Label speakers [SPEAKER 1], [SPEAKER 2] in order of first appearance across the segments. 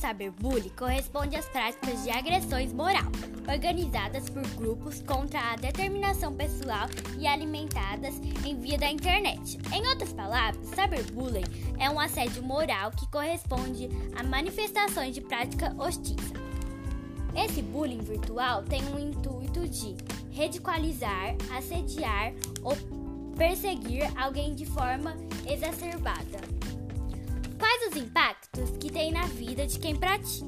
[SPEAKER 1] cyberbullying corresponde às práticas de agressões moral, organizadas por grupos contra a determinação pessoal e alimentadas em via da internet. Em outras palavras, cyberbullying é um assédio moral que corresponde a manifestações de prática hostis. Esse bullying virtual tem o intuito de radicalizar, assediar ou perseguir alguém de forma exacerbada. Vida de quem pratica?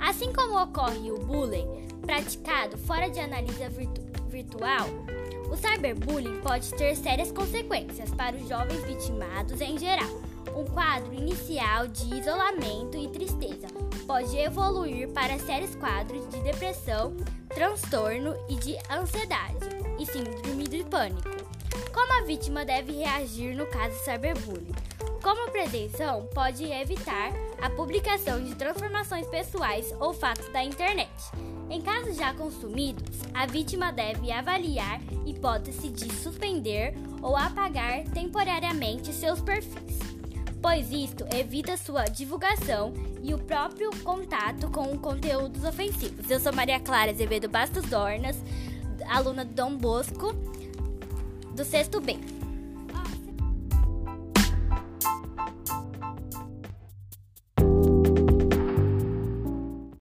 [SPEAKER 1] Assim como ocorre o bullying praticado fora de análise virtu virtual, o cyberbullying pode ter sérias consequências para os jovens vitimados em geral. Um quadro inicial de isolamento e tristeza pode evoluir para sérios quadros de depressão, transtorno e de ansiedade e síndrome de pânico. Como a vítima deve reagir no caso cyberbullying? Como prevenção, pode evitar a publicação de transformações pessoais ou fatos da internet. Em casos já consumidos, a vítima deve avaliar hipótese de suspender ou apagar temporariamente seus perfis, pois isto evita sua divulgação e o próprio contato com conteúdos ofensivos. Eu sou Maria Clara Azevedo Bastos Dornas, aluna do Dom Bosco, do sexto B.